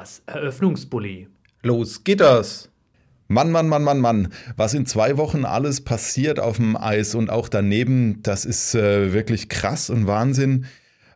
Das Eröffnungsbully. Los geht das! Mann, Mann, Mann, Mann, Mann, was in zwei Wochen alles passiert auf dem Eis und auch daneben, das ist äh, wirklich krass und Wahnsinn.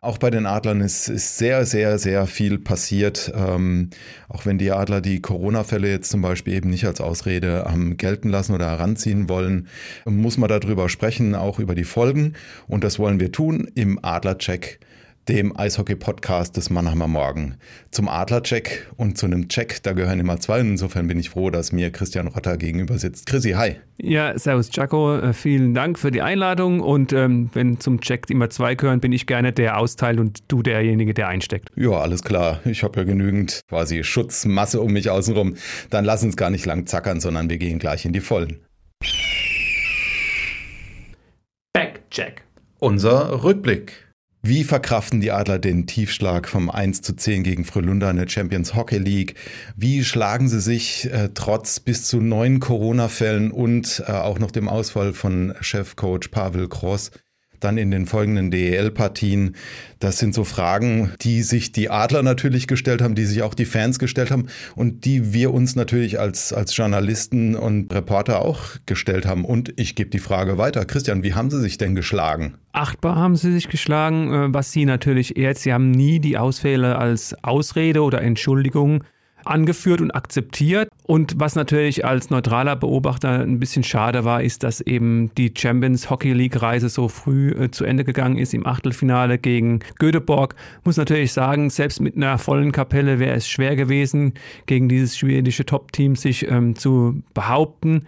Auch bei den Adlern ist, ist sehr, sehr, sehr viel passiert. Ähm, auch wenn die Adler die Corona-Fälle jetzt zum Beispiel eben nicht als Ausrede haben gelten lassen oder heranziehen wollen, muss man darüber sprechen, auch über die Folgen. Und das wollen wir tun im Adler-Check dem Eishockey-Podcast des Mannheimer Morgen. Zum Adlercheck und zu einem Check, da gehören immer zwei. Insofern bin ich froh, dass mir Christian Rotter gegenüber sitzt. Chrissy, hi. Ja, servus Jaco, äh, vielen Dank für die Einladung. Und ähm, wenn zum Check immer zwei gehören, bin ich gerne der austeilt und du derjenige, der einsteckt. Ja, alles klar. Ich habe ja genügend quasi Schutzmasse um mich außenrum. Dann lass uns gar nicht lang zackern, sondern wir gehen gleich in die Vollen. Backcheck. Unser Rückblick. Wie verkraften die Adler den Tiefschlag vom 1 zu 10 gegen Frölunda in der Champions Hockey League? Wie schlagen sie sich äh, trotz bis zu neun Corona-Fällen und äh, auch noch dem Ausfall von Chefcoach Pavel Kross dann in den folgenden DEL-Partien. Das sind so Fragen, die sich die Adler natürlich gestellt haben, die sich auch die Fans gestellt haben und die wir uns natürlich als, als Journalisten und Reporter auch gestellt haben. Und ich gebe die Frage weiter. Christian, wie haben sie sich denn geschlagen? Achtbar haben sie sich geschlagen, äh, was sie natürlich jetzt, sie haben nie die Ausfälle als Ausrede oder Entschuldigung angeführt und akzeptiert. Und was natürlich als neutraler Beobachter ein bisschen schade war, ist, dass eben die Champions Hockey League Reise so früh äh, zu Ende gegangen ist im Achtelfinale gegen Göteborg. Muss natürlich sagen, selbst mit einer vollen Kapelle wäre es schwer gewesen, gegen dieses schwedische Top-Team sich ähm, zu behaupten.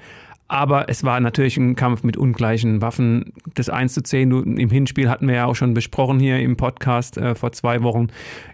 Aber es war natürlich ein Kampf mit ungleichen Waffen. Das 1 zu 10 im Hinspiel hatten wir ja auch schon besprochen hier im Podcast äh, vor zwei Wochen.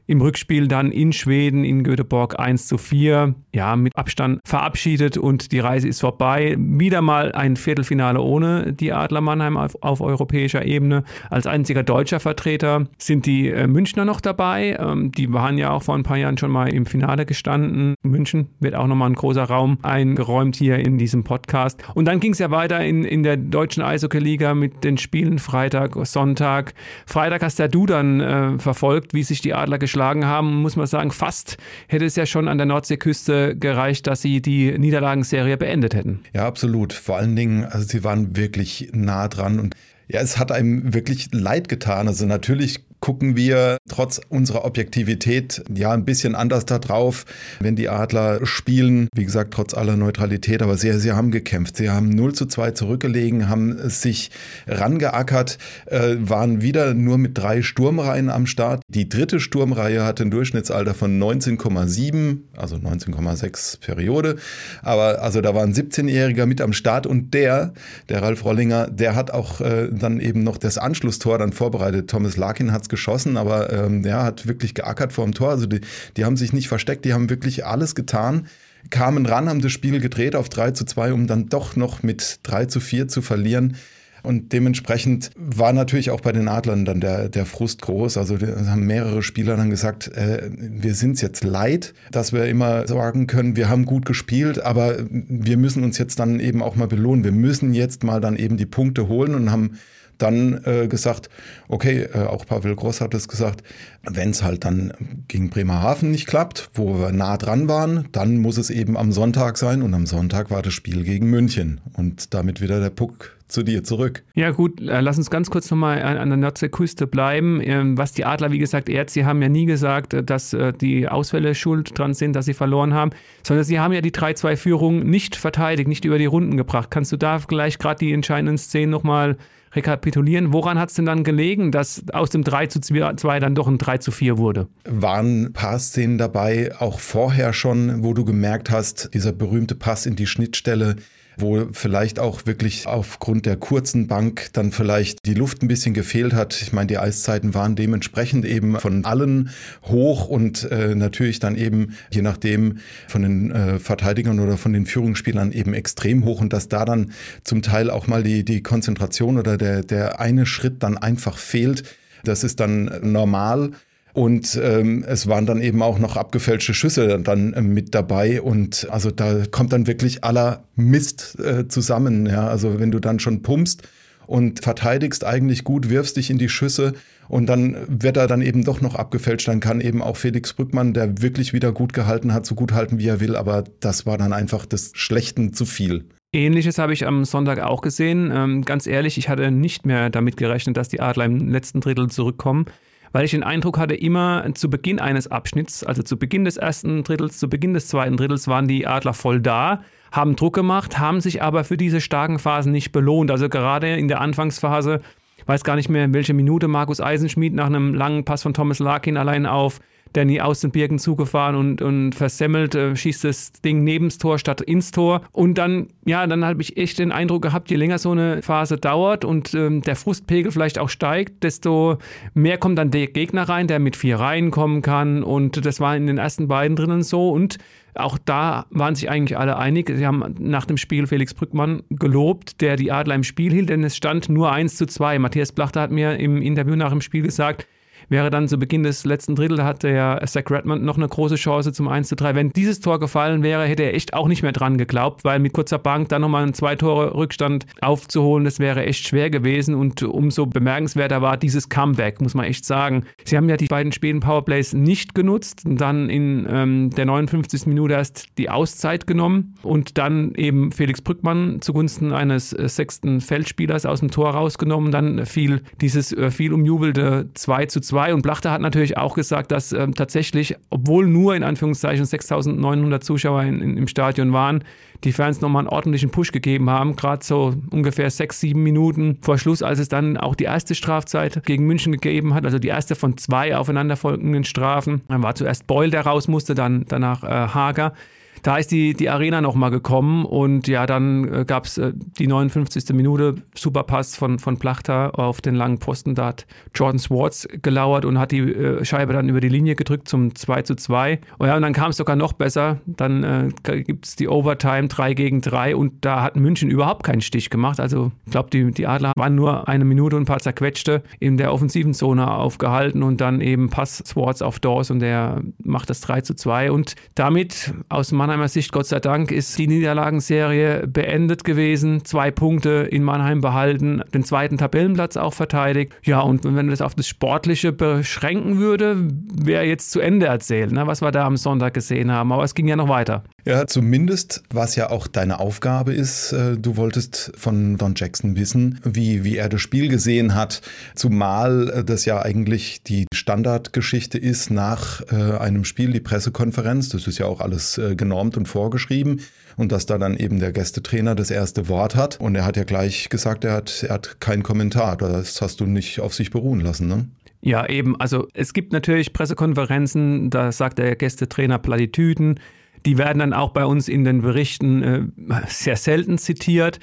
Im Rückspiel dann in Schweden, in Göteborg 1 zu 4. Ja, mit Abstand verabschiedet und die Reise ist vorbei. Wieder mal ein Viertelfinale ohne die Adler Mannheim auf, auf europäischer Ebene. Als einziger deutscher Vertreter sind die äh, Münchner noch dabei. Ähm, die waren ja auch vor ein paar Jahren schon mal im Finale gestanden. München wird auch nochmal ein großer Raum eingeräumt hier in diesem Podcast. Und dann ging es ja weiter in, in der deutschen Eishockey-Liga mit den Spielen Freitag, Sonntag. Freitag hast ja du dann äh, verfolgt, wie sich die Adler geschlagen haben. Muss man sagen, fast hätte es ja schon an der Nordseeküste gereicht, dass sie die Niederlagenserie beendet hätten. Ja, absolut. Vor allen Dingen, also sie waren wirklich nah dran und ja, es hat einem wirklich leid getan. Also natürlich gucken wir trotz unserer Objektivität ja ein bisschen anders da drauf, wenn die Adler spielen. Wie gesagt, trotz aller Neutralität, aber sie, sie haben gekämpft. Sie haben 0 zu 2 zurückgelegen, haben sich rangeackert, äh, waren wieder nur mit drei Sturmreihen am Start. Die dritte Sturmreihe hatte ein Durchschnittsalter von 19,7, also 19,6 Periode. Aber also da war ein 17-Jähriger mit am Start und der, der Ralf Rollinger, der hat auch äh, dann eben noch das Anschlusstor dann vorbereitet. Thomas Larkin hat es geschossen, aber ähm, ja, hat wirklich geackert vor dem Tor. Also die, die haben sich nicht versteckt, die haben wirklich alles getan, kamen ran, haben das Spiel gedreht auf 3 zu 2, um dann doch noch mit 3 zu 4 zu verlieren. Und dementsprechend war natürlich auch bei den Adlern dann der, der Frust groß. Also haben mehrere Spieler dann gesagt, äh, wir sind es jetzt leid, dass wir immer sagen können, wir haben gut gespielt, aber wir müssen uns jetzt dann eben auch mal belohnen. Wir müssen jetzt mal dann eben die Punkte holen und haben dann äh, gesagt, okay, äh, auch Pavel Gross hat es gesagt, wenn es halt dann gegen Bremerhaven nicht klappt, wo wir nah dran waren, dann muss es eben am Sonntag sein und am Sonntag war das Spiel gegen München und damit wieder der Puck zu dir zurück. Ja gut, äh, lass uns ganz kurz nochmal an der Nordseeküste bleiben. Ähm, was die Adler, wie gesagt, ehrt, sie haben ja nie gesagt, äh, dass äh, die Ausfälle schuld dran sind, dass sie verloren haben, sondern sie haben ja die 3-2-Führung nicht verteidigt, nicht über die Runden gebracht. Kannst du da gleich gerade die entscheidenden Szenen nochmal rekapitulieren. Woran hat es denn dann gelegen, dass aus dem 3 zu 2 dann doch ein 3 zu 4 wurde? Waren ein paar Szenen dabei, auch vorher schon, wo du gemerkt hast, dieser berühmte Pass in die Schnittstelle, wo vielleicht auch wirklich aufgrund der kurzen Bank dann vielleicht die Luft ein bisschen gefehlt hat. Ich meine, die Eiszeiten waren dementsprechend eben von allen hoch und äh, natürlich dann eben, je nachdem, von den äh, Verteidigern oder von den Führungsspielern eben extrem hoch und dass da dann zum Teil auch mal die, die Konzentration oder der, der eine Schritt dann einfach fehlt. Das ist dann normal. Und ähm, es waren dann eben auch noch abgefälschte Schüsse dann äh, mit dabei. Und also da kommt dann wirklich aller Mist äh, zusammen. Ja? Also wenn du dann schon pumpst und verteidigst eigentlich gut, wirfst dich in die Schüsse und dann wird er dann eben doch noch abgefälscht. Dann kann eben auch Felix Brückmann, der wirklich wieder gut gehalten hat, so gut halten, wie er will. Aber das war dann einfach des Schlechten zu viel. Ähnliches habe ich am Sonntag auch gesehen. Ähm, ganz ehrlich, ich hatte nicht mehr damit gerechnet, dass die Adler im letzten Drittel zurückkommen weil ich den Eindruck hatte, immer zu Beginn eines Abschnitts, also zu Beginn des ersten Drittels, zu Beginn des zweiten Drittels, waren die Adler voll da, haben Druck gemacht, haben sich aber für diese starken Phasen nicht belohnt. Also gerade in der Anfangsphase, weiß gar nicht mehr, welche Minute Markus Eisenschmidt nach einem langen Pass von Thomas Larkin allein auf Danny aus den Birken zugefahren und, und versemmelt, äh, schießt das Ding nebens Tor statt ins Tor. Und dann, ja, dann habe ich echt den Eindruck gehabt, je länger so eine Phase dauert und ähm, der Frustpegel vielleicht auch steigt, desto mehr kommt dann der Gegner rein, der mit vier Reihen kommen kann. Und das war in den ersten beiden drinnen so. Und auch da waren sich eigentlich alle einig. Sie haben nach dem Spiel Felix Brückmann gelobt, der die Adler im Spiel hielt, denn es stand nur 1 zu 2. Matthias Blachter hat mir im Interview nach dem Spiel gesagt, wäre dann zu Beginn des letzten Drittels, da hatte ja Zach Redmond noch eine große Chance zum 1 zu 3. Wenn dieses Tor gefallen wäre, hätte er echt auch nicht mehr dran geglaubt, weil mit kurzer Bank dann nochmal einen zwei Tore Rückstand aufzuholen, das wäre echt schwer gewesen und umso bemerkenswerter war dieses Comeback, muss man echt sagen. Sie haben ja die beiden späten Powerplays nicht genutzt und dann in ähm, der 59. Minute erst die Auszeit genommen und dann eben Felix Brückmann zugunsten eines äh, sechsten Feldspielers aus dem Tor rausgenommen. Dann fiel dieses äh, viel umjubelte 2 zu 2 2. Und Blachter hat natürlich auch gesagt, dass ähm, tatsächlich, obwohl nur in Anführungszeichen 6.900 Zuschauer in, in, im Stadion waren, die Fans nochmal einen ordentlichen Push gegeben haben, gerade so ungefähr sechs, sieben Minuten vor Schluss, als es dann auch die erste Strafzeit gegen München gegeben hat, also die erste von zwei aufeinanderfolgenden Strafen. Dann war zuerst Beul, der raus musste, dann danach äh, Hager. Da ist die, die Arena nochmal gekommen und ja, dann äh, gab es äh, die 59. Minute, Superpass von, von Plachter auf den langen Posten. Da hat Jordan Swartz gelauert und hat die äh, Scheibe dann über die Linie gedrückt zum 2 zu 2. Und ja, und dann kam es sogar noch besser. Dann äh, gibt es die Overtime 3 gegen 3 und da hat München überhaupt keinen Stich gemacht. Also ich glaube, die, die Adler waren nur eine Minute und ein paar zerquetschte in der offensiven Zone aufgehalten und dann eben Pass Swartz auf Dawes und der macht das 3 zu 2. Und damit aus Mannheim Mannheimer Sicht, Gott sei Dank, ist die Niederlagenserie beendet gewesen. Zwei Punkte in Mannheim behalten, den zweiten Tabellenplatz auch verteidigt. Ja, und wenn man das auf das Sportliche beschränken würde, wäre jetzt zu Ende erzählt, ne, was wir da am Sonntag gesehen haben. Aber es ging ja noch weiter. Ja, zumindest, was ja auch deine Aufgabe ist, äh, du wolltest von Don Jackson wissen, wie, wie er das Spiel gesehen hat, zumal äh, das ja eigentlich die Standardgeschichte ist nach äh, einem Spiel, die Pressekonferenz, das ist ja auch alles genormt und vorgeschrieben und dass da dann eben der Gästetrainer das erste Wort hat und er hat ja gleich gesagt, er hat, er hat keinen Kommentar, das hast du nicht auf sich beruhen lassen, ne? Ja, eben. Also es gibt natürlich Pressekonferenzen, da sagt der Gästetrainer Plattitüden. Die werden dann auch bei uns in den Berichten äh, sehr selten zitiert.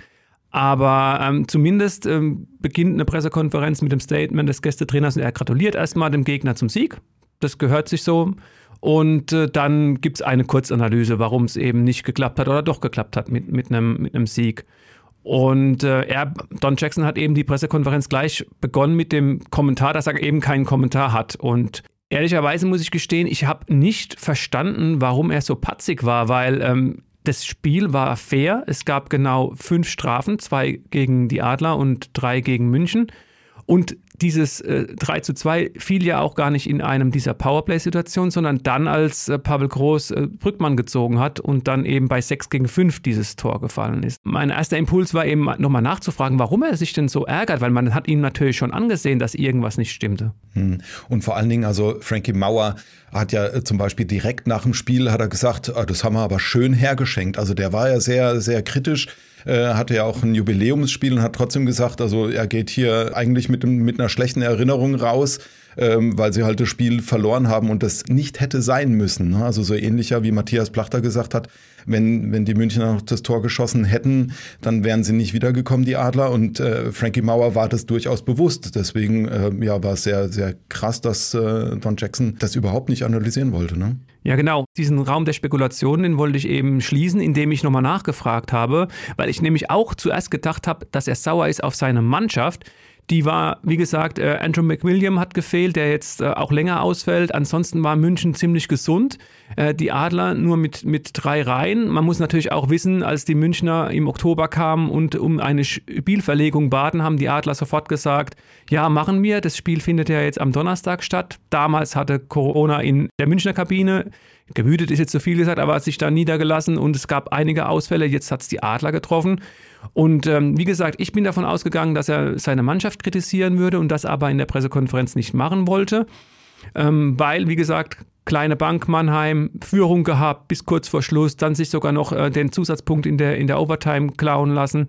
Aber ähm, zumindest ähm, beginnt eine Pressekonferenz mit dem Statement des Gästetrainers und er gratuliert erstmal dem Gegner zum Sieg. Das gehört sich so. Und äh, dann gibt es eine Kurzanalyse, warum es eben nicht geklappt hat oder doch geklappt hat mit, mit, einem, mit einem Sieg. Und äh, er, Don Jackson hat eben die Pressekonferenz gleich begonnen mit dem Kommentar, dass er eben keinen Kommentar hat. Und Ehrlicherweise muss ich gestehen, ich habe nicht verstanden, warum er so patzig war, weil ähm, das Spiel war fair. Es gab genau fünf Strafen, zwei gegen die Adler und drei gegen München. Und dieses äh, 3 zu 2 fiel ja auch gar nicht in einem dieser Powerplay-Situationen, sondern dann, als äh, Pavel Groß äh, Brückmann gezogen hat und dann eben bei 6 gegen 5 dieses Tor gefallen ist. Mein erster Impuls war eben nochmal nachzufragen, warum er sich denn so ärgert, weil man hat ihm natürlich schon angesehen, dass irgendwas nicht stimmte. Hm. Und vor allen Dingen, also Frankie Mauer hat ja äh, zum Beispiel direkt nach dem Spiel hat er gesagt, ah, das haben wir aber schön hergeschenkt. Also der war ja sehr, sehr kritisch äh, hatte ja auch ein Jubiläumsspiel und hat trotzdem gesagt, also er geht hier eigentlich mit, mit einer schlechten Erinnerung raus, ähm, weil sie halt das Spiel verloren haben und das nicht hätte sein müssen. Ne? Also so ähnlicher wie Matthias Plachter gesagt hat, Wenn, wenn die Münchner noch das Tor geschossen hätten, dann wären sie nicht wiedergekommen, die Adler. Und äh, Frankie Mauer war das durchaus bewusst. Deswegen äh, ja, war es sehr, sehr krass, dass äh, Don Jackson das überhaupt nicht analysieren wollte. Ne? Ja, genau. Diesen Raum der Spekulationen, den wollte ich eben schließen, indem ich nochmal nachgefragt habe, weil ich nämlich auch zuerst gedacht habe, dass er sauer ist auf seine Mannschaft. Die war, wie gesagt, äh, Andrew McWilliam hat gefehlt, der jetzt äh, auch länger ausfällt. Ansonsten war München ziemlich gesund. Äh, die Adler nur mit, mit drei Reihen. Man muss natürlich auch wissen, als die Münchner im Oktober kamen und um eine Spielverlegung baten, haben die Adler sofort gesagt, ja, machen wir. Das Spiel findet ja jetzt am Donnerstag statt. Damals hatte Corona in der Münchner Kabine gewütet ist jetzt zu viel gesagt, aber hat sich da niedergelassen und es gab einige Ausfälle. Jetzt hat es die Adler getroffen. Und ähm, wie gesagt, ich bin davon ausgegangen, dass er seine Mannschaft kritisieren würde und das aber in der Pressekonferenz nicht machen wollte, ähm, weil, wie gesagt, kleine Bank Mannheim, Führung gehabt bis kurz vor Schluss, dann sich sogar noch äh, den Zusatzpunkt in der, in der Overtime klauen lassen.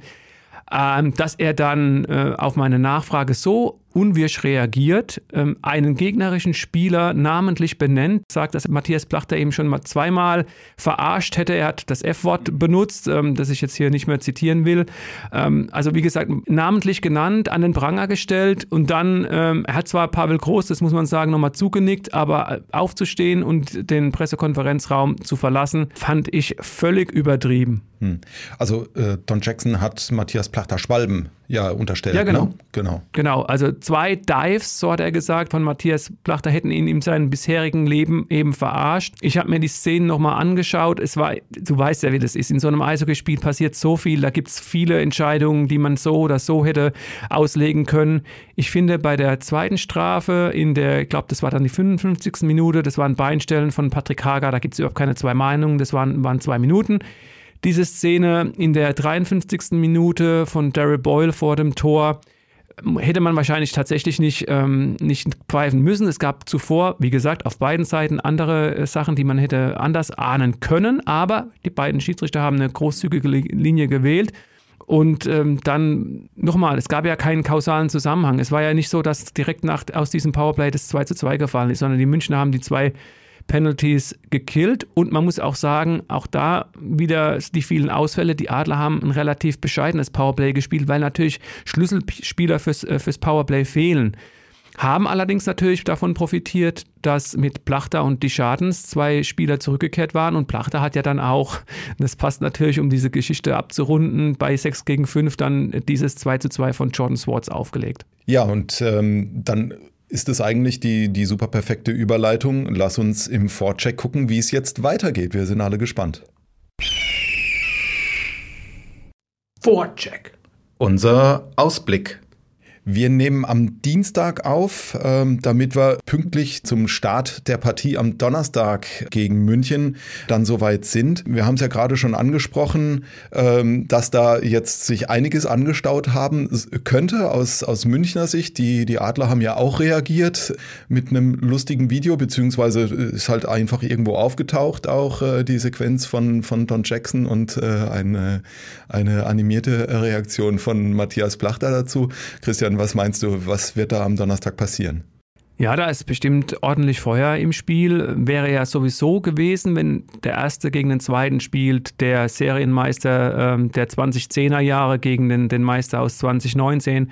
Ähm, dass er dann äh, auf meine Nachfrage so unwirsch reagiert, ähm, einen gegnerischen Spieler namentlich benennt, sagt, dass Matthias Plachter eben schon mal zweimal verarscht hätte. Er hat das F-Wort benutzt, ähm, das ich jetzt hier nicht mehr zitieren will. Ähm, also wie gesagt, namentlich genannt, an den Pranger gestellt und dann, er hat zwar Pavel Groß, das muss man sagen, nochmal zugenickt, aber äh, aufzustehen und den Pressekonferenzraum zu verlassen, fand ich völlig übertrieben. Hm. Also äh, Don Jackson hat Matthias Plachter Schwalben ja unterstellt. Ja, genau. Ne? Genau. Genau. Also zwei Dives, so hat er gesagt, von Matthias Plachter hätten ihn in seinem bisherigen Leben eben verarscht. Ich habe mir die Szenen nochmal angeschaut. Es war, du weißt ja, wie das ist. In so einem Eishockeyspiel passiert so viel. Da gibt es viele Entscheidungen, die man so oder so hätte auslegen können. Ich finde, bei der zweiten Strafe in der, ich glaube, das war dann die 55. Minute, das war ein Beinstellen von Patrick Hager, da gibt es überhaupt keine zwei Meinungen, das waren, waren zwei Minuten. Diese Szene in der 53. Minute von Daryl Boyle vor dem Tor hätte man wahrscheinlich tatsächlich nicht, ähm, nicht pfeifen müssen. Es gab zuvor, wie gesagt, auf beiden Seiten andere äh, Sachen, die man hätte anders ahnen können, aber die beiden Schiedsrichter haben eine großzügige Linie gewählt. Und ähm, dann nochmal, es gab ja keinen kausalen Zusammenhang. Es war ja nicht so, dass direkt nach, aus diesem Powerplay das 2 zu 2 gefallen ist, sondern die Münchner haben die zwei Penalties gekillt. Und man muss auch sagen, auch da wieder die vielen Ausfälle. Die Adler haben ein relativ bescheidenes Powerplay gespielt, weil natürlich Schlüsselspieler fürs, äh, fürs Powerplay fehlen. Haben allerdings natürlich davon profitiert, dass mit Plachter und die Schadens zwei Spieler zurückgekehrt waren. Und Plachter hat ja dann auch, das passt natürlich, um diese Geschichte abzurunden, bei 6 gegen 5 dann dieses 2 zu 2 von Jordan Swartz aufgelegt. Ja, und ähm, dann ist es eigentlich die, die super perfekte Überleitung. Lass uns im Vorcheck gucken, wie es jetzt weitergeht. Wir sind alle gespannt. Vorcheck. Unser Ausblick. Wir nehmen am Dienstag auf, ähm, damit wir pünktlich zum Start der Partie am Donnerstag gegen München dann soweit sind. Wir haben es ja gerade schon angesprochen, ähm, dass da jetzt sich einiges angestaut haben könnte aus, aus Münchner Sicht. Die, die Adler haben ja auch reagiert mit einem lustigen Video, beziehungsweise ist halt einfach irgendwo aufgetaucht, auch äh, die Sequenz von, von Don Jackson und äh, eine, eine animierte Reaktion von Matthias Plachter dazu. Christian, Christian, was meinst du, was wird da am Donnerstag passieren? Ja, da ist bestimmt ordentlich Feuer im Spiel. Wäre ja sowieso gewesen, wenn der Erste gegen den Zweiten spielt, der Serienmeister ähm, der 2010er Jahre gegen den, den Meister aus 2019.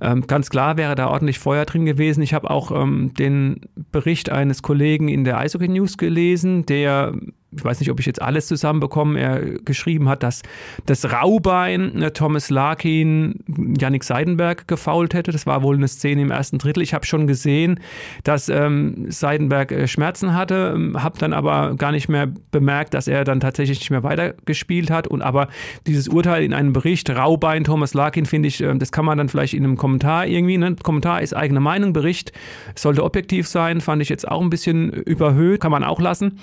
Ähm, ganz klar wäre da ordentlich Feuer drin gewesen. Ich habe auch ähm, den Bericht eines Kollegen in der Eishockey News gelesen, der ich weiß nicht, ob ich jetzt alles zusammenbekomme, er geschrieben hat, dass das Raubein äh, Thomas Larkin Yannick Seidenberg gefault hätte. Das war wohl eine Szene im ersten Drittel. Ich habe schon gesehen, dass ähm, Seidenberg äh, Schmerzen hatte, ähm, habe dann aber gar nicht mehr bemerkt, dass er dann tatsächlich nicht mehr weitergespielt hat. Und aber dieses Urteil in einem Bericht, Raubein Thomas Larkin, finde ich, äh, das kann man dann vielleicht in einem Kommentar irgendwie, ne? Kommentar ist eigene Meinung, Bericht sollte objektiv sein, fand ich jetzt auch ein bisschen überhöht, kann man auch lassen.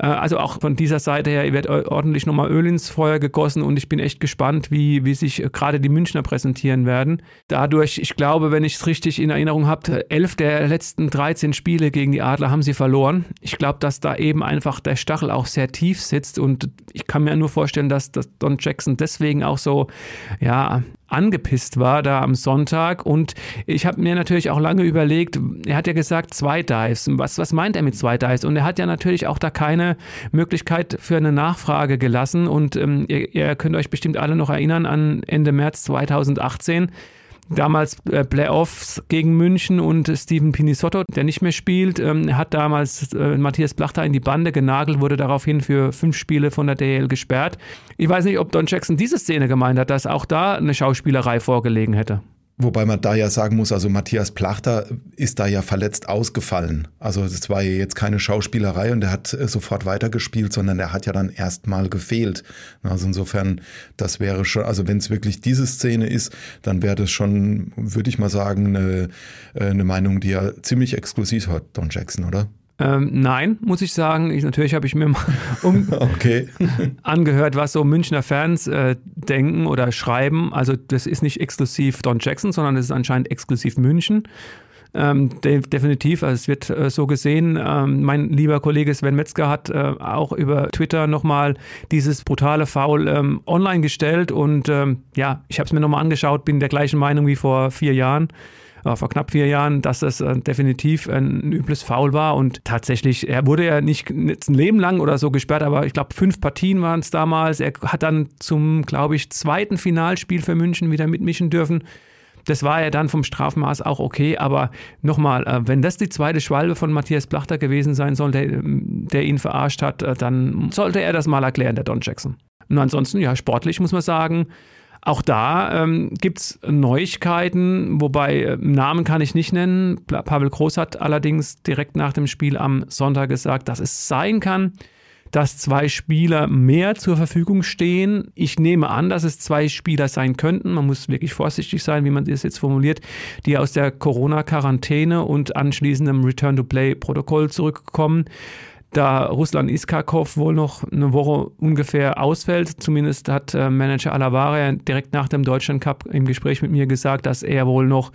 Äh, also auch auch von dieser Seite her wird ordentlich nochmal Öl ins Feuer gegossen und ich bin echt gespannt, wie, wie sich äh, gerade die Münchner präsentieren werden. Dadurch, ich glaube, wenn ich es richtig in Erinnerung habe, elf der letzten 13 Spiele gegen die Adler haben sie verloren. Ich glaube, dass da eben einfach der Stachel auch sehr tief sitzt und ich kann mir nur vorstellen, dass, dass Don Jackson deswegen auch so, ja, angepisst war da am Sonntag. Und ich habe mir natürlich auch lange überlegt, er hat ja gesagt, zwei Dives. Was, was meint er mit zwei Dives? Und er hat ja natürlich auch da keine Möglichkeit für eine Nachfrage gelassen. Und ähm, ihr, ihr könnt euch bestimmt alle noch erinnern an Ende März 2018 damals äh, Playoffs gegen München und Steven Pinisotto, der nicht mehr spielt, ähm, hat damals äh, Matthias Blachter in die Bande genagelt, wurde daraufhin für fünf Spiele von der DL gesperrt. Ich weiß nicht, ob Don Jackson diese Szene gemeint hat, dass auch da eine Schauspielerei vorgelegen hätte. Wobei man da ja sagen muss, also Matthias Plachter ist da ja verletzt ausgefallen. Also es war ja jetzt keine Schauspielerei und er hat äh, sofort weitergespielt, sondern er hat ja dann erstmal gefehlt. Also insofern, das wäre schon, also wenn es wirklich diese Szene ist, dann wäre das schon, würde ich mal sagen, eine, äh, eine Meinung, die er ziemlich exklusiv hat, Don Jackson, oder? Ähm, nein, muss ich sagen. Ich, natürlich habe ich mir mal um okay. angehört, was so Münchner Fans äh, denken oder schreiben. Also das ist nicht exklusiv Don Jackson, sondern es ist anscheinend exklusiv München. Ähm, de definitiv, also es wird äh, so gesehen. Ähm, mein lieber Kollege Sven Metzger hat äh, auch über Twitter nochmal dieses brutale Foul ähm, online gestellt und ähm, ja, ich habe es mir nochmal angeschaut, bin der gleichen Meinung wie vor vier Jahren äh, vor knapp vier Jahren, dass es äh, definitiv ein übles Foul war. Und tatsächlich, er wurde ja nicht ein Leben lang oder so gesperrt, aber ich glaube, fünf Partien waren es damals. Er hat dann zum, glaube ich, zweiten Finalspiel für München wieder mitmischen dürfen. Das war ja dann vom Strafmaß auch okay, aber nochmal, äh, wenn das die zweite Schwalbe von Matthias Plachter gewesen sein soll, der, der ihn verarscht hat, dann sollte er das mal erklären, der Don Jackson. Und ansonsten, ja, sportlich muss man sagen, auch da ähm, gibt es Neuigkeiten, wobei äh, Namen kann ich nicht nennen. Pavel Groß hat allerdings direkt nach dem Spiel am Sonntag gesagt, dass es sein kann, dass zwei Spieler mehr zur Verfügung stehen. Ich nehme an, dass es zwei Spieler sein könnten. Man muss wirklich vorsichtig sein, wie man das jetzt formuliert, die aus der Corona-Quarantäne und anschließendem Return-to-Play-Protokoll zurückkommen da Ruslan Iskakov wohl noch eine Woche ungefähr ausfällt. Zumindest hat äh, Manager Alavare direkt nach dem Deutschland Cup im Gespräch mit mir gesagt, dass er wohl noch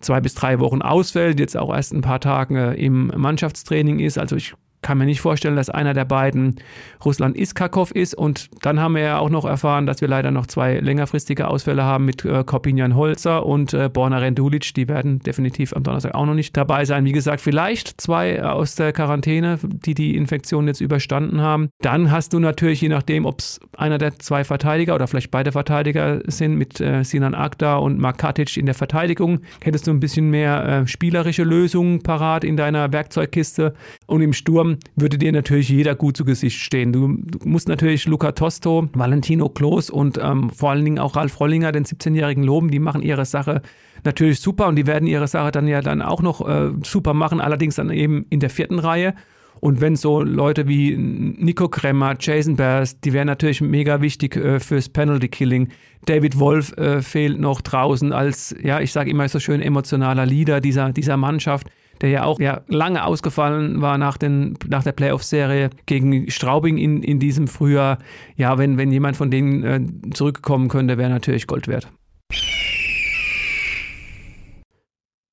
zwei bis drei Wochen ausfällt, jetzt auch erst ein paar Tage im Mannschaftstraining ist. Also ich kann mir nicht vorstellen, dass einer der beiden Russland Iskakov ist. Und dann haben wir ja auch noch erfahren, dass wir leider noch zwei längerfristige Ausfälle haben mit äh, Kopinjan Holzer und äh, Borna Rendulic. Die werden definitiv am Donnerstag auch noch nicht dabei sein. Wie gesagt, vielleicht zwei aus der Quarantäne, die die Infektion jetzt überstanden haben. Dann hast du natürlich, je nachdem, ob es einer der zwei Verteidiger oder vielleicht beide Verteidiger sind, mit äh, Sinan Akda und Mark in der Verteidigung, hättest du ein bisschen mehr äh, spielerische Lösungen parat in deiner Werkzeugkiste. Und im Sturm Sturm würde dir natürlich jeder gut zu Gesicht stehen. Du, musst natürlich Luca Tosto, Valentino Klos und ähm, vor allen Dingen auch Ralf Rollinger, den 17-Jährigen, loben. Die machen ihre Sache natürlich super und die werden ihre Sache dann ja dann auch noch äh, super machen, allerdings dann eben in der vierten Reihe. Und wenn so Leute wie Nico Kremmer, Jason Bears, die wären natürlich mega wichtig äh, fürs Penalty Killing. David Wolf äh, fehlt noch draußen als, ja, ich sage immer so schön emotionaler Leader dieser, dieser Mannschaft der ja auch ja, lange ausgefallen war nach, den, nach der Playoff-Serie gegen Straubing in, in diesem Frühjahr. Ja, wenn, wenn jemand von denen äh, zurückkommen könnte, wäre natürlich Gold wert.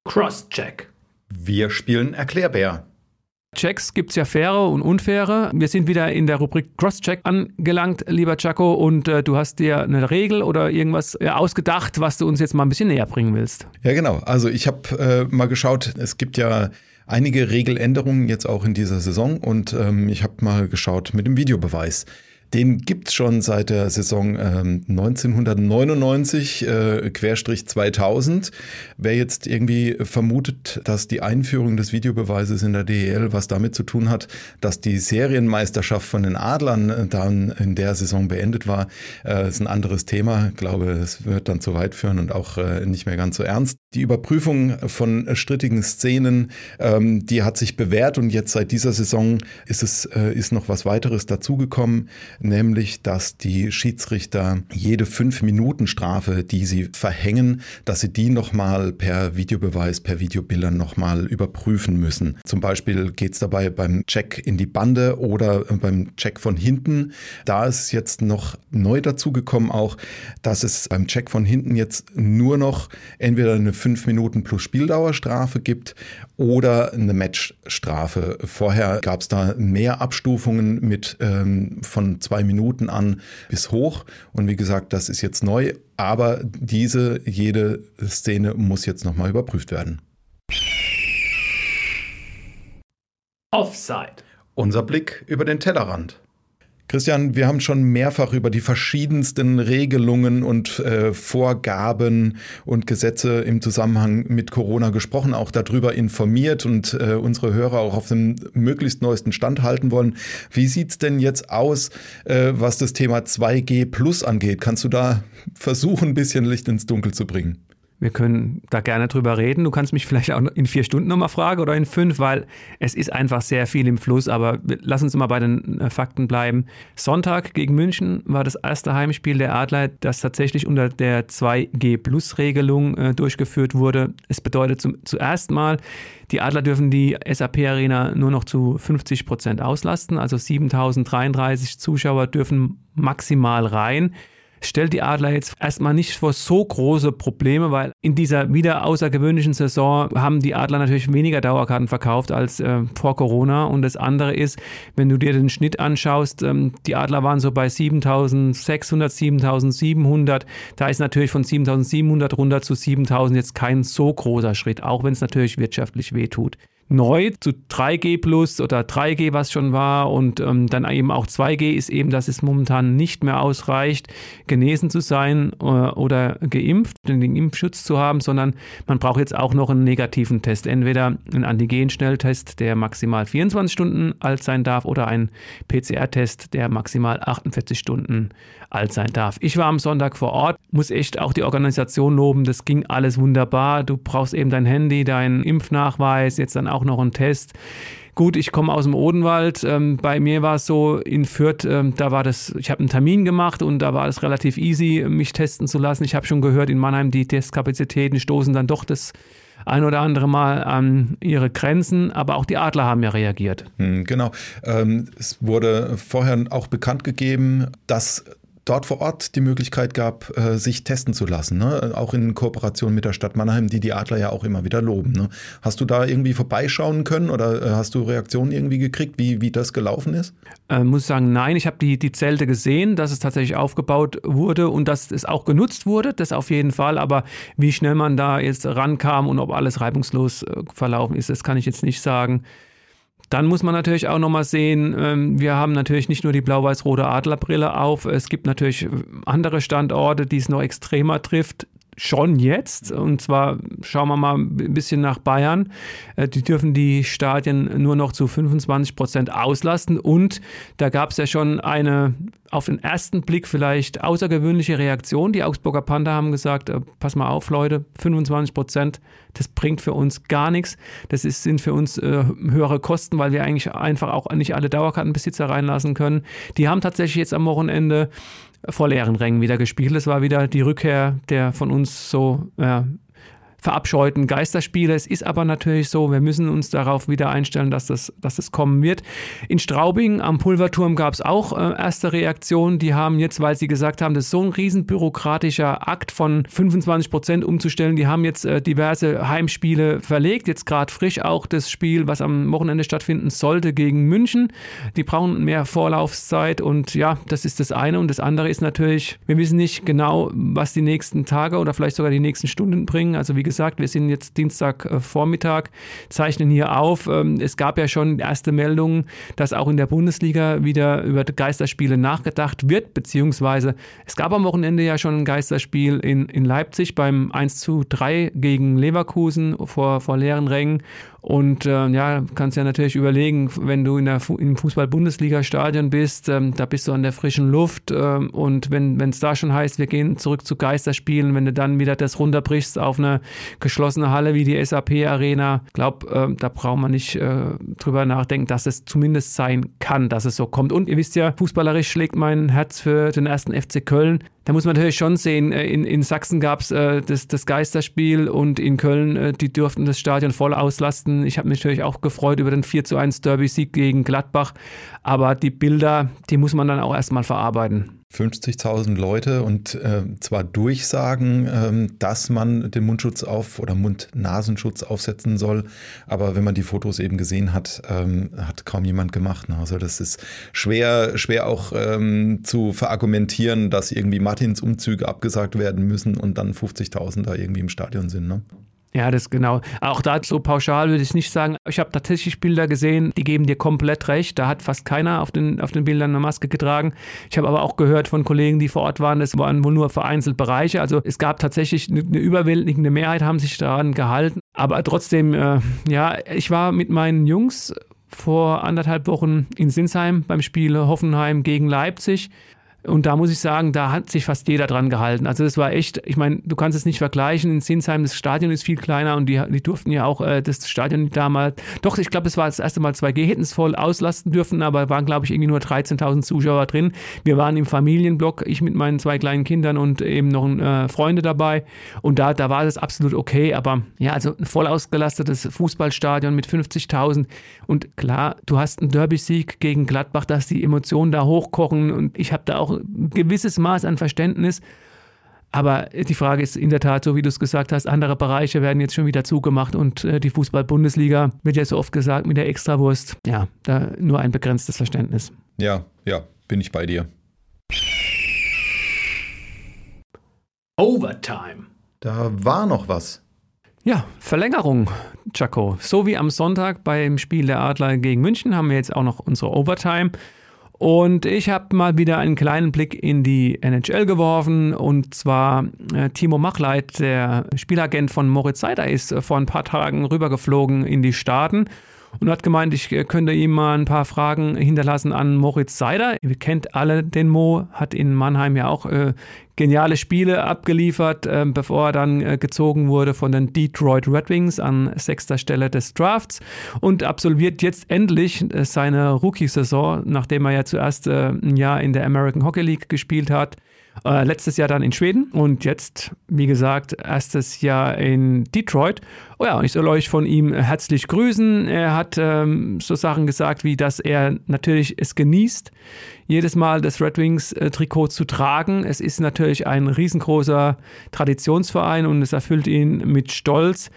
Cross-Check. Wir spielen Erklärbär. Checks gibt es ja faire und unfaire. Wir sind wieder in der Rubrik Cross-Check angelangt, lieber Chaco, und äh, du hast dir eine Regel oder irgendwas äh, ausgedacht, was du uns jetzt mal ein bisschen näher bringen willst. Ja, genau. Also ich habe äh, mal geschaut, es gibt ja einige Regeländerungen jetzt auch in dieser Saison und ähm, ich habe mal geschaut mit dem Videobeweis. Den gibt es schon seit der Saison ähm, 1999, äh, Querstrich 2000. Wer jetzt irgendwie vermutet, dass die Einführung des Videobeweises in der DEL was damit zu tun hat, dass die Serienmeisterschaft von den Adlern äh, dann in der Saison beendet war, äh, ist ein anderes Thema. Ich glaube, es wird dann zu weit führen und auch äh, nicht mehr ganz so ernst. Die Überprüfung von strittigen Szenen, ähm, die hat sich bewährt und jetzt seit dieser Saison ist es äh, ist noch was weiteres dazugekommen nämlich dass die Schiedsrichter jede fünf Minuten Strafe, die sie verhängen, dass sie die nochmal per Videobeweis, per Videobildern nochmal überprüfen müssen. Zum Beispiel geht es dabei beim Check in die Bande oder beim Check von hinten. Da ist jetzt noch neu dazugekommen auch, dass es beim Check von hinten jetzt nur noch entweder eine fünf Minuten plus Spieldauerstrafe gibt oder eine Matchstrafe. Vorher gab es da mehr Abstufungen mit ähm, von zwei Minuten an bis hoch. Und wie gesagt, das ist jetzt neu, aber diese, jede Szene muss jetzt nochmal überprüft werden. Offside. Unser Blick über den Tellerrand. Christian, wir haben schon mehrfach über die verschiedensten Regelungen und äh, Vorgaben und Gesetze im Zusammenhang mit Corona gesprochen, auch darüber informiert und äh, unsere Hörer auch auf dem möglichst neuesten Stand halten wollen. Wie sieht's denn jetzt aus, äh, was das Thema 2G Plus angeht? Kannst du da versuchen, ein bisschen Licht ins Dunkel zu bringen? Wir können da gerne drüber reden. Du kannst mich vielleicht auch in vier Stunden nochmal fragen oder in fünf, weil es ist einfach sehr viel im Fluss. Aber lass uns mal bei den äh, Fakten bleiben. Sonntag gegen München war das erste Heimspiel der Adler, das tatsächlich unter der 2G-Plus-Regelung äh, durchgeführt wurde. Es bedeutet zum, zuerst mal, die Adler dürfen die SAP-Arena nur noch zu 50 Prozent auslasten. Also 7033 Zuschauer dürfen maximal rein stellt die Adler jetzt erstmal nicht vor so große Probleme, weil in dieser wieder außergewöhnlichen Saison haben die Adler natürlich weniger Dauerkarten verkauft als äh, vor Corona. Und das andere ist, wenn du dir den Schnitt anschaust, ähm, die Adler waren so bei 7600, 7700. Da ist natürlich von 7700 runter zu 7000 jetzt kein so großer Schritt, auch wenn es natürlich wirtschaftlich wehtut neu zu 3G Plus oder 3G, was schon war, und ähm, dann eben auch 2G ist eben, dass es momentan nicht mehr ausreicht, genesen zu sein äh, oder geimpft, den Impfschutz zu haben, sondern man braucht jetzt auch noch einen negativen Test. Entweder einen Antigen-Schnelltest, der maximal 24 Stunden alt sein darf, oder einen PCR-Test, der maximal 48 Stunden alt sein darf. Ich war am Sonntag vor Ort, muss echt auch die Organisation loben, das ging alles wunderbar. Du brauchst eben dein Handy, deinen Impfnachweis, jetzt dann auch noch einen Test. Gut, ich komme aus dem Odenwald. Ähm, bei mir war es so in Fürth, ähm, da war das, ich habe einen Termin gemacht und da war es relativ easy, mich testen zu lassen. Ich habe schon gehört, in Mannheim die Testkapazitäten stoßen dann doch das ein oder andere Mal an ihre Grenzen, aber auch die Adler haben ja reagiert. Hm, genau. Ähm, es wurde vorher auch bekannt gegeben, dass dort vor Ort die Möglichkeit gab, äh, sich testen zu lassen, ne? auch in Kooperation mit der Stadt Mannheim, die die Adler ja auch immer wieder loben. Ne? Hast du da irgendwie vorbeischauen können oder äh, hast du Reaktionen irgendwie gekriegt, wie, wie das gelaufen ist? Äh, muss sagen, nein, ich habe die, die Zelte gesehen, dass es tatsächlich aufgebaut wurde und dass es auch genutzt wurde, das auf jeden Fall, aber wie schnell man da jetzt rankam und ob alles reibungslos äh, verlaufen ist, das kann ich jetzt nicht sagen. Dann muss man natürlich auch nochmal sehen, ähm, wir haben natürlich nicht nur die blau-weiß-rote Adlerbrille auf, es gibt natürlich andere Standorte, die es noch extremer trifft schon jetzt. Und zwar schauen wir mal ein bisschen nach Bayern. Äh, die dürfen die Stadien nur noch zu 25 Prozent auslasten. Und da gab es ja schon eine auf den ersten Blick vielleicht außergewöhnliche Reaktion. Die Augsburger Panther haben gesagt, äh, pass mal auf Leute, 25 Prozent, das bringt für uns gar nichts. Das ist, sind für uns äh, höhere Kosten, weil wir eigentlich einfach auch nicht alle Dauerkartenbesitzer reinlassen können. Die haben tatsächlich jetzt am Wochenende vor leeren Rängen wieder gespielt. Es war wieder die Rückkehr der von uns so ja, verabscheuten Geisterspiele. Es ist aber natürlich so, wir müssen uns darauf wieder einstellen, dass das, dass das kommen wird. In Straubing am Pulverturm gab es auch äh, erste Reaktionen. Die haben jetzt, weil sie gesagt haben, das ist so ein riesen bürokratischer Akt von 25 Prozent umzustellen, die haben jetzt äh, diverse Heimspiele verlegt. Jetzt gerade frisch auch das Spiel, was am Wochenende stattfinden sollte gegen München. Die brauchen mehr Vorlaufzeit und ja, das ist das eine. Und das andere ist natürlich, wir wissen nicht genau, was die nächsten Tage oder vielleicht sogar die nächsten Stunden bringen. Also wie gesagt, gesagt, wir sind jetzt Dienstagvormittag, äh, zeichnen hier auf. Ähm, es gab ja schon erste Meldungen, dass auch in der Bundesliga wieder über Geisterspiele nachgedacht wird, beziehungsweise es gab am Wochenende ja schon ein Geisterspiel in, in Leipzig beim 1 zu 3 gegen Leverkusen vor, vor leeren Rängen. Und äh, ja, kannst ja natürlich überlegen, wenn du in der Fu im Fußball-Bundesliga-Stadion bist, ähm, da bist du an der frischen Luft. Ähm, und wenn es da schon heißt, wir gehen zurück zu Geisterspielen, wenn du dann wieder das runterbrichst auf eine geschlossene Halle wie die SAP-Arena, glaube, äh, da braucht man nicht äh, drüber nachdenken, dass es zumindest sein kann, dass es so kommt. Und ihr wisst ja, fußballerisch schlägt mein Herz für den ersten FC Köln. Da muss man natürlich schon sehen, äh, in, in Sachsen gab es äh, das, das Geisterspiel und in Köln, äh, die durften das Stadion voll auslasten. Ich habe mich natürlich auch gefreut über den 4 zu 1 Derby-Sieg gegen Gladbach. Aber die Bilder, die muss man dann auch erstmal verarbeiten. 50.000 Leute und äh, zwar durchsagen, äh, dass man den Mundschutz auf oder Mund-Nasenschutz aufsetzen soll, aber wenn man die Fotos eben gesehen hat, ähm, hat kaum jemand gemacht. Ne? Also das ist schwer, schwer auch ähm, zu verargumentieren, dass irgendwie Martins Umzüge abgesagt werden müssen und dann 50.000 da irgendwie im Stadion sind. Ne? Ja, das genau. Auch da so pauschal würde ich nicht sagen. Ich habe tatsächlich Bilder gesehen, die geben dir komplett recht. Da hat fast keiner auf den, auf den Bildern eine Maske getragen. Ich habe aber auch gehört von Kollegen, die vor Ort waren, das waren wohl nur vereinzelt Bereiche. Also es gab tatsächlich eine überwältigende Mehrheit, haben sich daran gehalten. Aber trotzdem, äh, ja, ich war mit meinen Jungs vor anderthalb Wochen in Sinsheim beim Spiel Hoffenheim gegen Leipzig. Und da muss ich sagen, da hat sich fast jeder dran gehalten. Also das war echt, ich meine, du kannst es nicht vergleichen. In Sinsheim, das Stadion ist viel kleiner und die, die durften ja auch äh, das Stadion damals, doch, ich glaube, es war das erste Mal 2G, hätten es voll auslasten dürfen, aber waren, glaube ich, irgendwie nur 13.000 Zuschauer drin. Wir waren im Familienblock, ich mit meinen zwei kleinen Kindern und eben noch äh, Freunde dabei. Und da, da war das absolut okay. Aber ja, also ein voll ausgelastetes Fußballstadion mit 50.000. Und klar, du hast einen Derby-Sieg gegen Gladbach, dass die Emotionen da hochkochen. Und ich habe da auch ein gewisses Maß an Verständnis. Aber die Frage ist in der Tat, so wie du es gesagt hast, andere Bereiche werden jetzt schon wieder zugemacht und äh, die Fußball-Bundesliga wird ja so oft gesagt mit der Extrawurst. Ja, da nur ein begrenztes Verständnis. Ja, ja, bin ich bei dir. Overtime. Da war noch was. Ja, Verlängerung, Chaco. So wie am Sonntag beim Spiel der Adler gegen München haben wir jetzt auch noch unsere Overtime. Und ich habe mal wieder einen kleinen Blick in die NHL geworfen. Und zwar äh, Timo Machleit, der Spielagent von Moritz Seider, ist äh, vor ein paar Tagen rübergeflogen in die Staaten und hat gemeint, ich äh, könnte ihm mal ein paar Fragen hinterlassen an Moritz Seider. Ihr kennt alle den Mo, hat in Mannheim ja auch äh, geniale Spiele abgeliefert, äh, bevor er dann äh, gezogen wurde von den Detroit Red Wings an sechster Stelle des Drafts und absolviert jetzt endlich äh, seine Rookie-Saison, nachdem er ja zuerst äh, ein Jahr in der American Hockey League gespielt hat äh, letztes Jahr dann in Schweden und jetzt, wie gesagt, erstes Jahr in Detroit. Oh ja, ich soll euch von ihm herzlich grüßen. Er hat ähm, so Sachen gesagt, wie dass er natürlich es genießt, jedes Mal das Red Wings äh, zu tragen. Es ist natürlich ein riesengroßer Traditionsverein und es erfüllt ihn mit Stolz.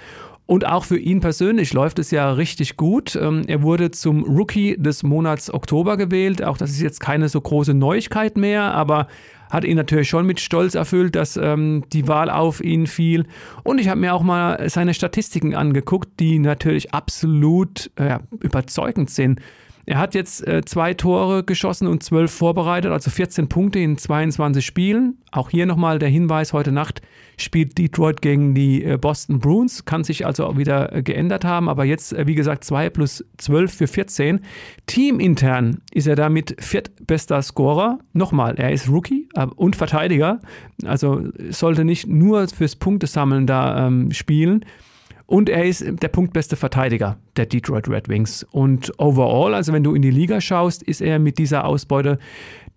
Und auch für ihn persönlich läuft es ja richtig gut. Ähm, er wurde zum Rookie des Monats Oktober gewählt. Auch das ist jetzt keine so große Neuigkeit mehr, aber hat ihn natürlich schon mit Stolz erfüllt, dass ähm, die Wahl auf ihn fiel. Und ich habe mir auch mal seine Statistiken angeguckt, die natürlich absolut äh, überzeugend sind. Er hat jetzt äh, zwei Tore geschossen und zwölf vorbereitet, also 14 Punkte in 22 Spielen. Auch hier nochmal der Hinweis, heute Nacht spielt Detroit gegen die äh, Boston Bruins, kann sich also auch wieder äh, geändert haben, aber jetzt, äh, wie gesagt, 2 plus 12 für 14. Teamintern ist er damit viertbester Scorer. Nochmal, er ist Rookie äh, und Verteidiger, also sollte nicht nur fürs Punktesammeln da ähm, spielen. Und er ist der punktbeste Verteidiger der Detroit Red Wings. Und overall, also wenn du in die Liga schaust, ist er mit dieser Ausbeute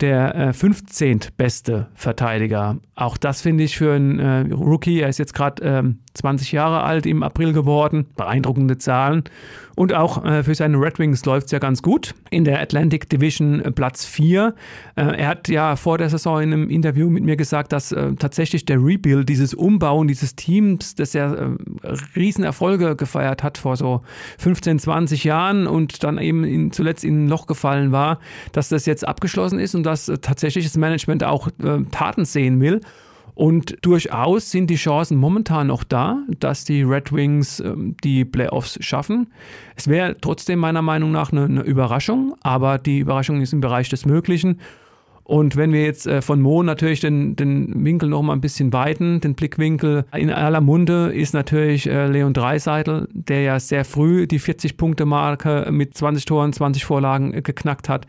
der äh, 15. beste Verteidiger. Auch das finde ich für einen äh, Rookie, er ist jetzt gerade ähm, 20 Jahre alt im April geworden, beeindruckende Zahlen. Und auch äh, für seine Red Wings läuft es ja ganz gut. In der Atlantic Division äh, Platz 4. Äh, er hat ja vor der Saison in einem Interview mit mir gesagt, dass äh, tatsächlich der Rebuild, dieses Umbauen dieses Teams, das ja äh, Riesenerfolge gefeiert hat vor so 15, 20 Jahren und dann eben in, zuletzt in ein Loch gefallen war, dass das jetzt abgeschlossen ist und dass äh, tatsächlich das Management auch Taten sehen will. Und durchaus sind die Chancen momentan noch da, dass die Red Wings ähm, die Playoffs schaffen. Es wäre trotzdem meiner Meinung nach eine, eine, Überraschung, aber die Überraschung ist im Bereich des Möglichen. Und wenn wir jetzt äh, von Mo natürlich den, den Winkel noch mal ein bisschen weiten, den Blickwinkel, in aller Munde ist natürlich äh, Leon Dreiseitel, der ja sehr früh die 40-Punkte-Marke mit 20 Toren, 20 Vorlagen äh, geknackt hat.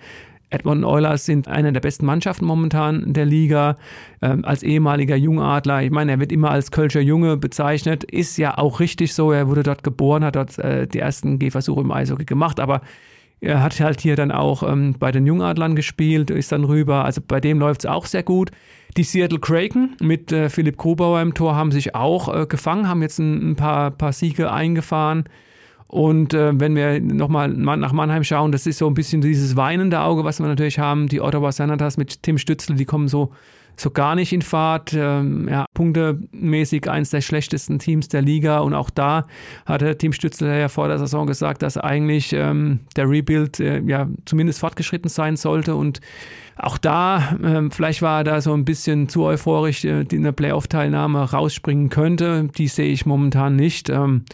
Edmonton Oilers sind eine der besten Mannschaften momentan der Liga. Ähm, als ehemaliger Jungadler, ich meine, er wird immer als Kölscher Junge bezeichnet, ist ja auch richtig so. Er wurde dort geboren, hat dort die ersten Gehversuche im Eishockey gemacht, aber er hat halt hier dann auch ähm, bei den Jungadlern gespielt, ist dann rüber. Also bei dem läuft es auch sehr gut. Die Seattle Kraken mit äh, Philipp Grubauer im Tor haben sich auch äh, gefangen, haben jetzt ein, ein paar, paar Siege eingefahren. Und äh, wenn wir nochmal nach Mannheim schauen, das ist so ein bisschen dieses weinende Auge, was wir natürlich haben. Die Ottawa Senators mit Tim Stützl, die kommen so so gar nicht in Fahrt. Ähm, ja, punktemäßig eines der schlechtesten Teams der Liga. Und auch da hatte Team Stützler ja vor der Saison gesagt, dass eigentlich ähm, der Rebuild äh, ja zumindest fortgeschritten sein sollte. Und auch da, ähm, vielleicht war er da so ein bisschen zu euphorisch, äh, in der Playoff-Teilnahme rausspringen könnte. Die sehe ich momentan nicht. Ähm,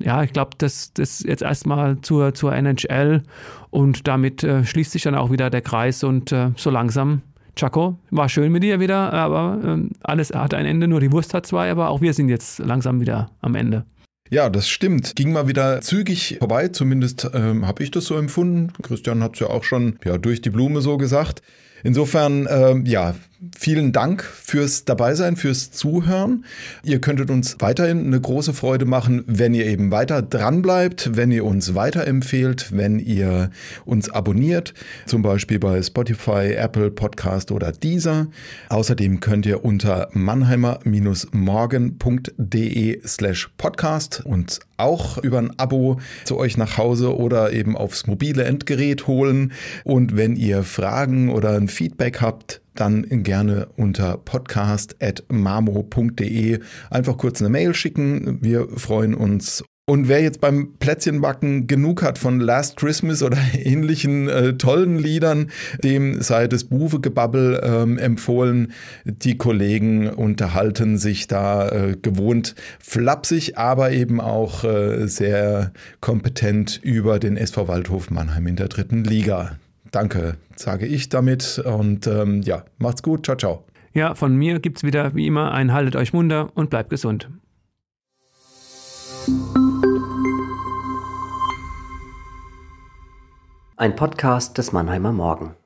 ja, ich glaube, das, das jetzt erstmal zur, zur NHL und damit äh, schließt sich dann auch wieder der Kreis und äh, so langsam Chaco, war schön mit dir wieder, aber ähm, alles hat ein Ende, nur die Wurst hat zwei, aber auch wir sind jetzt langsam wieder am Ende. Ja, das stimmt. Ging mal wieder zügig vorbei, zumindest ähm, habe ich das so empfunden. Christian hat es ja auch schon ja, durch die Blume so gesagt. Insofern, ähm, ja, vielen Dank fürs Dabeisein, fürs Zuhören. Ihr könntet uns weiterhin eine große Freude machen, wenn ihr eben weiter dran bleibt, wenn ihr uns weiterempfehlt, wenn ihr uns abonniert, zum Beispiel bei Spotify, Apple Podcast oder Deezer. Außerdem könnt ihr unter mannheimer-morgen.de slash podcast uns auch über ein Abo zu euch nach Hause oder eben aufs mobile Endgerät holen. Und wenn ihr Fragen oder ein Feedback habt, dann gerne unter podcast.mamo.de einfach kurz eine Mail schicken. Wir freuen uns. Und wer jetzt beim Plätzchenbacken genug hat von Last Christmas oder ähnlichen äh, tollen Liedern, dem sei das Buwe-Gebabbel ähm, empfohlen. Die Kollegen unterhalten sich da äh, gewohnt flapsig, aber eben auch äh, sehr kompetent über den SV Waldhof Mannheim in der dritten Liga. Danke, sage ich damit. Und ähm, ja, macht's gut. Ciao, ciao. Ja, von mir gibt es wieder wie immer ein Haltet euch munter und bleibt gesund. Ein Podcast des Mannheimer Morgen.